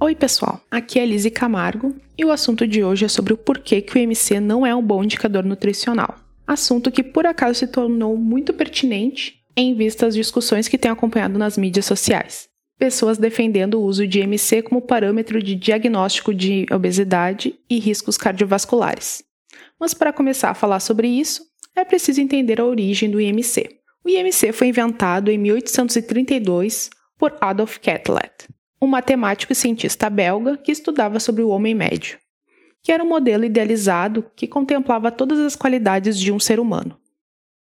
Oi, pessoal. Aqui é Lise Camargo e o assunto de hoje é sobre o porquê que o IMC não é um bom indicador nutricional. Assunto que por acaso se tornou muito pertinente em vista às discussões que tem acompanhado nas mídias sociais. Pessoas defendendo o uso de IMC como parâmetro de diagnóstico de obesidade e riscos cardiovasculares. Mas para começar a falar sobre isso, é preciso entender a origem do IMC. O IMC foi inventado em 1832 por Adolf Catlett um matemático e cientista belga que estudava sobre o homem médio, que era um modelo idealizado que contemplava todas as qualidades de um ser humano,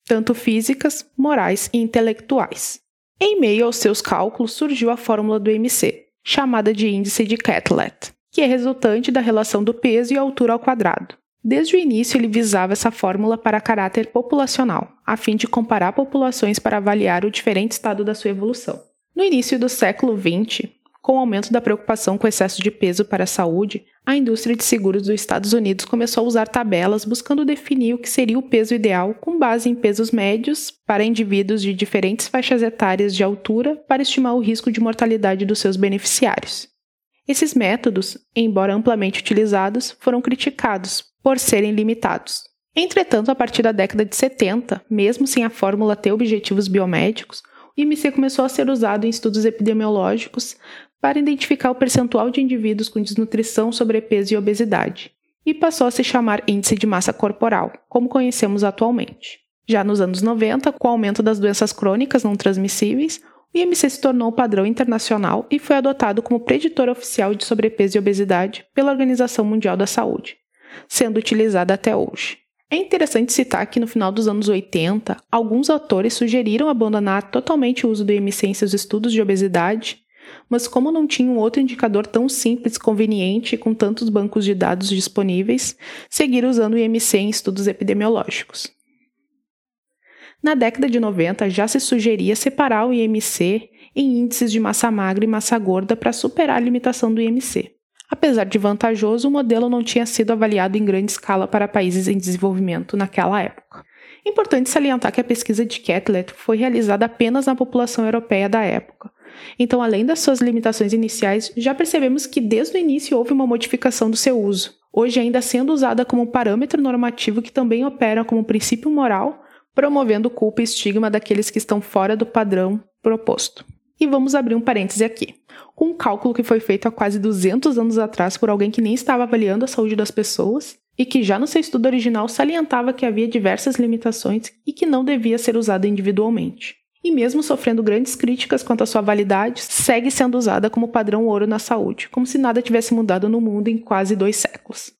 tanto físicas, morais e intelectuais. Em meio aos seus cálculos surgiu a fórmula do MC, chamada de índice de Catlett, que é resultante da relação do peso e altura ao quadrado. Desde o início, ele visava essa fórmula para caráter populacional, a fim de comparar populações para avaliar o diferente estado da sua evolução. No início do século XX, com o aumento da preocupação com excesso de peso para a saúde, a indústria de seguros dos Estados Unidos começou a usar tabelas buscando definir o que seria o peso ideal com base em pesos médios para indivíduos de diferentes faixas etárias de altura para estimar o risco de mortalidade dos seus beneficiários. Esses métodos, embora amplamente utilizados, foram criticados por serem limitados. Entretanto, a partir da década de 70, mesmo sem a fórmula ter objetivos biomédicos, o IMC começou a ser usado em estudos epidemiológicos para identificar o percentual de indivíduos com desnutrição, sobrepeso e obesidade, e passou a se chamar Índice de Massa Corporal, como conhecemos atualmente. Já nos anos 90, com o aumento das doenças crônicas não transmissíveis, o IMC se tornou padrão internacional e foi adotado como preditor oficial de sobrepeso e obesidade pela Organização Mundial da Saúde, sendo utilizado até hoje. É interessante citar que no final dos anos 80, alguns autores sugeriram abandonar totalmente o uso do IMC em seus estudos de obesidade mas como não tinha um outro indicador tão simples, conveniente e com tantos bancos de dados disponíveis, seguiram usando o IMC em estudos epidemiológicos. Na década de 90 já se sugeria separar o IMC em índices de massa magra e massa gorda para superar a limitação do IMC. Apesar de vantajoso, o modelo não tinha sido avaliado em grande escala para países em desenvolvimento naquela época. Importante salientar que a pesquisa de Catlett foi realizada apenas na população europeia da época, então, além das suas limitações iniciais, já percebemos que desde o início houve uma modificação do seu uso, hoje ainda sendo usada como parâmetro normativo que também opera como princípio moral, promovendo culpa e estigma daqueles que estão fora do padrão proposto. E vamos abrir um parêntese aqui. Um cálculo que foi feito há quase 200 anos atrás por alguém que nem estava avaliando a saúde das pessoas e que já no seu estudo original salientava que havia diversas limitações e que não devia ser usado individualmente e, mesmo sofrendo grandes críticas quanto à sua validade, segue sendo usada como padrão ouro na saúde, como se nada tivesse mudado no mundo em quase dois séculos.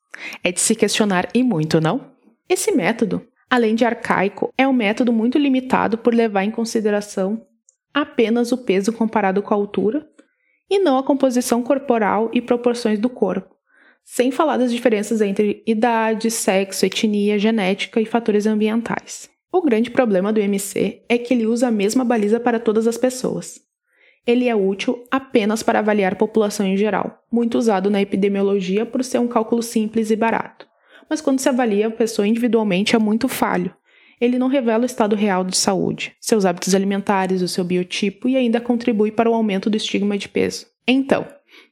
É de se questionar e muito, não? Esse método, além de arcaico, é um método muito limitado por levar em consideração apenas o peso comparado com a altura e não a composição corporal e proporções do corpo, sem falar das diferenças entre idade, sexo, etnia, genética e fatores ambientais. O grande problema do MC é que ele usa a mesma baliza para todas as pessoas. Ele é útil apenas para avaliar a população em geral, muito usado na epidemiologia por ser um cálculo simples e barato. Mas quando se avalia a pessoa individualmente é muito falho. Ele não revela o estado real de saúde, seus hábitos alimentares, o seu biotipo e ainda contribui para o aumento do estigma de peso. Então,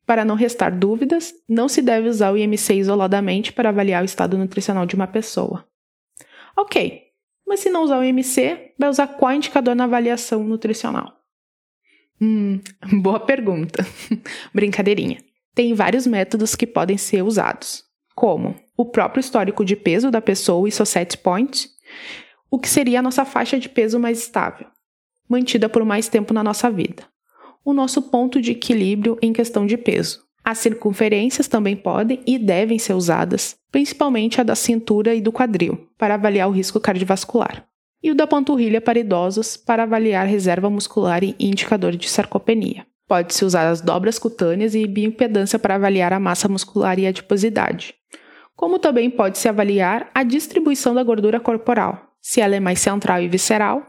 para não restar dúvidas, não se deve usar o IMC isoladamente para avaliar o estado nutricional de uma pessoa. Ok, mas se não usar o MC, vai usar qual indicador na avaliação nutricional? Hum, boa pergunta. Brincadeirinha. Tem vários métodos que podem ser usados, como o próprio histórico de peso da pessoa e seu set point, o que seria a nossa faixa de peso mais estável, mantida por mais tempo na nossa vida, o nosso ponto de equilíbrio em questão de peso, as circunferências também podem e devem ser usadas, principalmente a da cintura e do quadril, para avaliar o risco cardiovascular, e o da panturrilha para idosos para avaliar reserva muscular e indicador de sarcopenia. Pode-se usar as dobras cutâneas e bioimpedância para avaliar a massa muscular e a adiposidade. Como também pode-se avaliar a distribuição da gordura corporal, se ela é mais central e visceral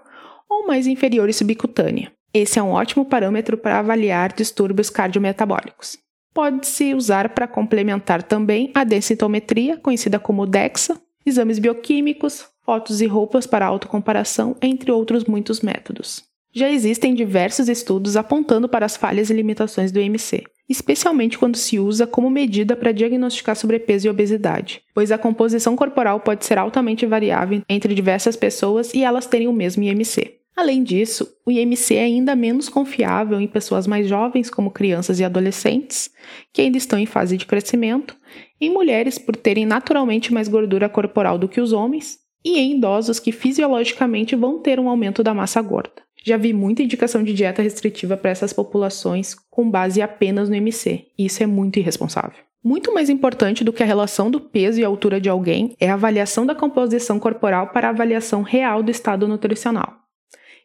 ou mais inferior e subcutânea. Esse é um ótimo parâmetro para avaliar distúrbios cardiometabólicos. Pode-se usar para complementar também a densitometria, conhecida como DEXA, exames bioquímicos, fotos e roupas para autocomparação, entre outros muitos métodos. Já existem diversos estudos apontando para as falhas e limitações do IMC, especialmente quando se usa como medida para diagnosticar sobrepeso e obesidade, pois a composição corporal pode ser altamente variável entre diversas pessoas e elas terem o mesmo IMC. Além disso, o IMC é ainda menos confiável em pessoas mais jovens, como crianças e adolescentes, que ainda estão em fase de crescimento, em mulheres por terem naturalmente mais gordura corporal do que os homens, e em idosos que fisiologicamente vão ter um aumento da massa gorda. Já vi muita indicação de dieta restritiva para essas populações com base apenas no MC, e isso é muito irresponsável. Muito mais importante do que a relação do peso e altura de alguém é a avaliação da composição corporal para a avaliação real do estado nutricional,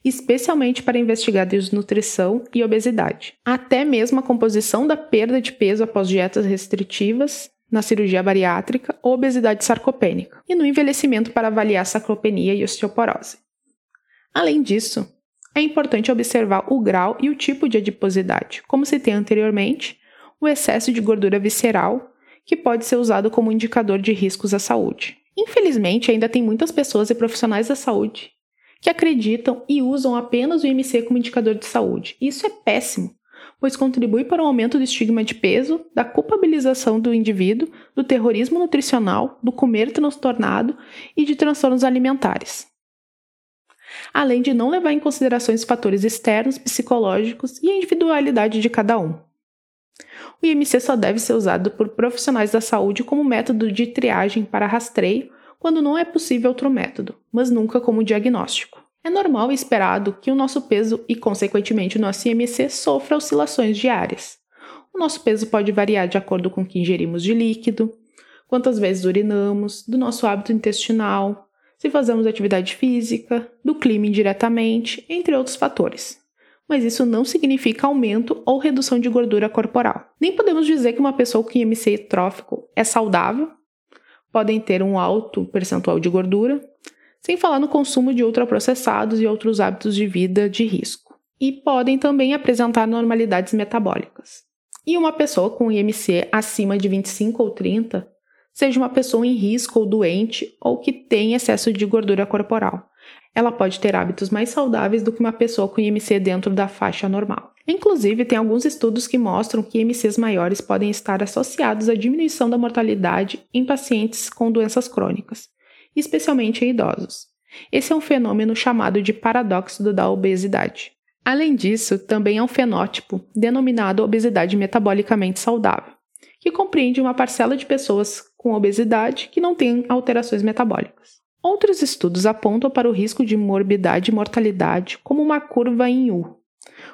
especialmente para investigar desnutrição e obesidade. Até mesmo a composição da perda de peso após dietas restritivas na cirurgia bariátrica ou obesidade sarcopênica, e no envelhecimento para avaliar sarcopenia e osteoporose. Além disso, é importante observar o grau e o tipo de adiposidade, como citei anteriormente, o excesso de gordura visceral, que pode ser usado como indicador de riscos à saúde. Infelizmente, ainda tem muitas pessoas e profissionais da saúde que acreditam e usam apenas o IMC como indicador de saúde. Isso é péssimo, pois contribui para o aumento do estigma de peso, da culpabilização do indivíduo, do terrorismo nutricional, do comer transtornado e de transtornos alimentares além de não levar em consideração os fatores externos, psicológicos e a individualidade de cada um. O IMC só deve ser usado por profissionais da saúde como método de triagem para rastreio quando não é possível outro método, mas nunca como diagnóstico. É normal e esperado que o nosso peso e, consequentemente, o nosso IMC sofra oscilações diárias. O nosso peso pode variar de acordo com o que ingerimos de líquido, quantas vezes urinamos, do nosso hábito intestinal, se fazemos atividade física, do clima indiretamente, entre outros fatores. Mas isso não significa aumento ou redução de gordura corporal. Nem podemos dizer que uma pessoa com IMC trófico é saudável, podem ter um alto percentual de gordura, sem falar no consumo de ultraprocessados e outros hábitos de vida de risco. E podem também apresentar normalidades metabólicas. E uma pessoa com IMC acima de 25 ou 30 seja uma pessoa em risco ou doente ou que tem excesso de gordura corporal. Ela pode ter hábitos mais saudáveis do que uma pessoa com IMC dentro da faixa normal. Inclusive, tem alguns estudos que mostram que IMCs maiores podem estar associados à diminuição da mortalidade em pacientes com doenças crônicas, especialmente em idosos. Esse é um fenômeno chamado de paradoxo da obesidade. Além disso, também é um fenótipo denominado obesidade metabolicamente saudável, que compreende uma parcela de pessoas com obesidade que não têm alterações metabólicas. Outros estudos apontam para o risco de morbidade e mortalidade como uma curva em U,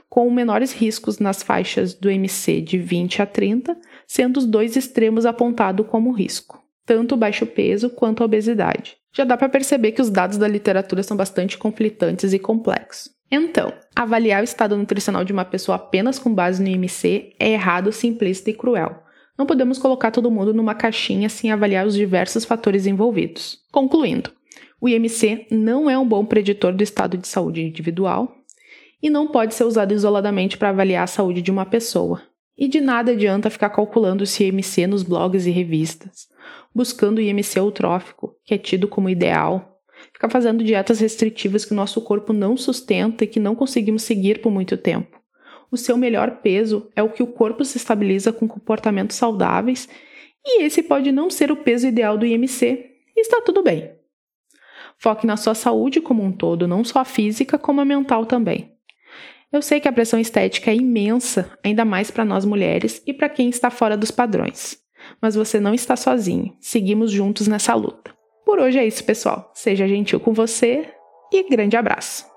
com menores riscos nas faixas do MC de 20 a 30, sendo os dois extremos apontados como risco, tanto o baixo peso quanto a obesidade. Já dá para perceber que os dados da literatura são bastante conflitantes e complexos. Então, avaliar o estado nutricional de uma pessoa apenas com base no IMC é errado, simplista e cruel. Não podemos colocar todo mundo numa caixinha sem avaliar os diversos fatores envolvidos. Concluindo, o IMC não é um bom preditor do estado de saúde individual e não pode ser usado isoladamente para avaliar a saúde de uma pessoa. E de nada adianta ficar calculando esse IMC nos blogs e revistas, buscando o IMC eutrófico, que é tido como ideal, ficar fazendo dietas restritivas que o nosso corpo não sustenta e que não conseguimos seguir por muito tempo o seu melhor peso é o que o corpo se estabiliza com comportamentos saudáveis, e esse pode não ser o peso ideal do IMC, e está tudo bem. Foque na sua saúde como um todo, não só a física, como a mental também. Eu sei que a pressão estética é imensa, ainda mais para nós mulheres e para quem está fora dos padrões. Mas você não está sozinho, seguimos juntos nessa luta. Por hoje é isso, pessoal. Seja gentil com você e grande abraço.